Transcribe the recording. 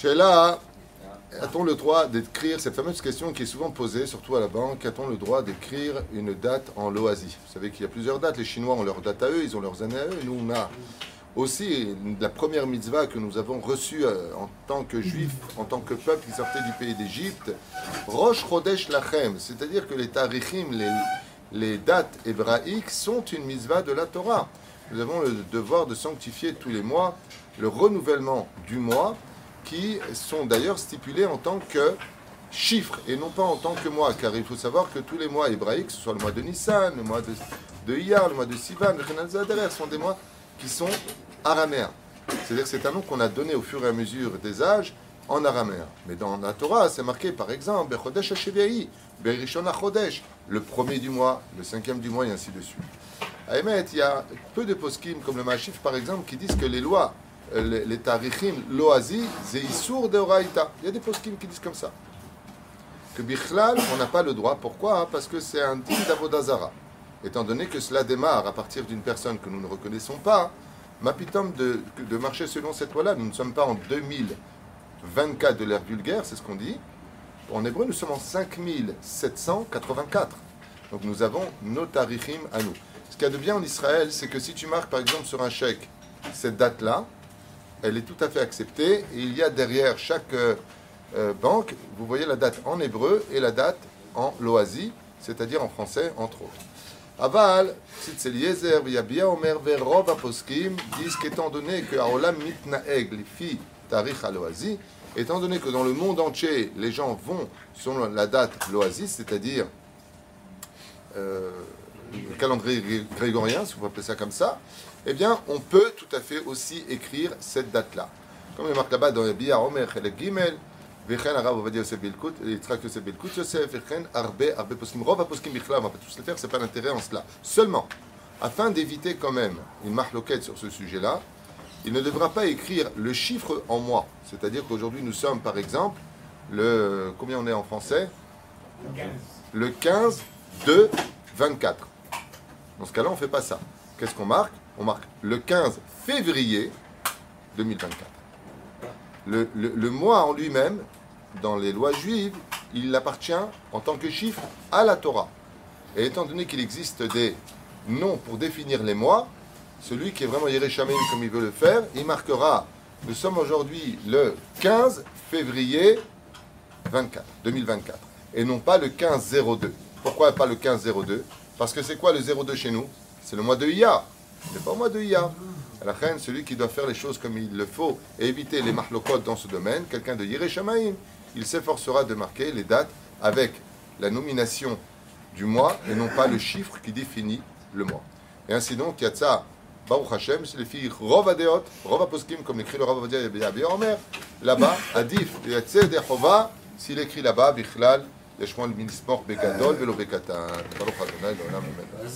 Sheila, a-t-on le droit d'écrire cette fameuse question qui est souvent posée, surtout à la banque, a-t-on le droit d'écrire une date en loasie? Vous savez qu'il y a plusieurs dates. Les Chinois ont leur date à eux, ils ont leurs années à eux. Nous, on a aussi la première mitzvah que nous avons reçue euh, en tant que juifs, en tant que peuple qui sortait du pays d'Égypte, Rosh Chodesh Lachem, c'est-à-dire que les tarichim, les, les dates hébraïques sont une mitzvah de la Torah. Nous avons le devoir de sanctifier tous les mois le renouvellement du mois qui sont d'ailleurs stipulés en tant que chiffres et non pas en tant que mois, car il faut savoir que tous les mois hébraïques, que ce soit le mois de Nissan, le mois de, de Iyar, le mois de Sivan, le sont des mois qui sont araméens. C'est-à-dire que c'est un nom qu'on a donné au fur et à mesure des âges en araméen. Mais dans la Torah, c'est marqué par exemple Bechodesh Hasheviahi, Berishon Chodesh, le premier du mois, le cinquième du mois et ainsi de suite. À Emet, il y a peu de poskim comme le Machif par exemple qui disent que les lois les, les tarichim loazi, zeisur de oraita. Il y a des poskim qui disent comme ça. Que bichlal, on n'a pas le droit. Pourquoi? Parce que c'est un digne d'avodazara. Étant donné que cela démarre à partir d'une personne que nous ne reconnaissons pas, mapitom de, de marcher selon cette loi-là. Nous ne sommes pas en 2024 de l'ère vulgaire, c'est ce qu'on dit. En hébreu, nous sommes en 5784. Donc nous avons nos tarichim à nous. Ce qu'il y a de bien en Israël, c'est que si tu marques par exemple sur un chèque cette date-là, elle est tout à fait acceptée. Il y a derrière chaque euh, euh, banque, vous voyez la date en hébreu et la date en loasi, c'est-à-dire en français, entre autres. Aval, Tzitzeliezer, Yabia Omer, Verov Aposkim disent qu'étant donné que Aolam Mitnaeg, les filles Tarich loasi, étant donné que dans le monde entier, les gens vont selon la date loasi, c'est-à-dire euh, le calendrier grégorien, si vous appeler ça comme ça, eh bien, on peut tout à fait aussi écrire cette date-là. Comme il marque là-bas dans le Bia Omer Chelek Gimel, Poskim, Rov Poskim Bichla, on va pas tous le faire, c'est pas l'intérêt en cela. Seulement, afin d'éviter quand même une marloquette sur ce sujet-là, il ne devra pas écrire le chiffre en mois. C'est-à-dire qu'aujourd'hui, nous sommes, par exemple, le. Combien on est en français? Le 15 de 24. Dans ce cas-là, on ne fait pas ça. Qu'est-ce qu'on marque? On marque le 15 février 2024. Le, mois en lui-même, dans les lois juives, il appartient en tant que chiffre à la Torah. Et étant donné qu'il existe des noms pour définir les mois, celui qui est vraiment Yerushalayim comme il veut le faire, il marquera, nous sommes aujourd'hui le 15 février 24, 2024, et non pas le 15-02. Pourquoi pas le 15-02 Parce que c'est quoi le 02 chez nous? C'est le mois de Iyar. C'est pas le mois de Iyar. La fin, celui qui doit faire les choses comme il le faut et éviter les marlokot dans ce domaine, quelqu'un de Yerushalayim, il s'efforcera de marquer les dates avec la nomination du mois et non pas le chiffre qui définit le mois. Et ainsi donc, Yatsa, Baruch Hashem, c'est les filles Rov Adeot, Rov Aposkim, comme l'écrit le Rav Avadia Yabi Omer, là-bas, Adif, Yatse Dechova, s'il écrit là-bas, Bichlal, יש שמואל מלספוך בגדול ולא בקטן, ברוך ה' לעולם ומלך.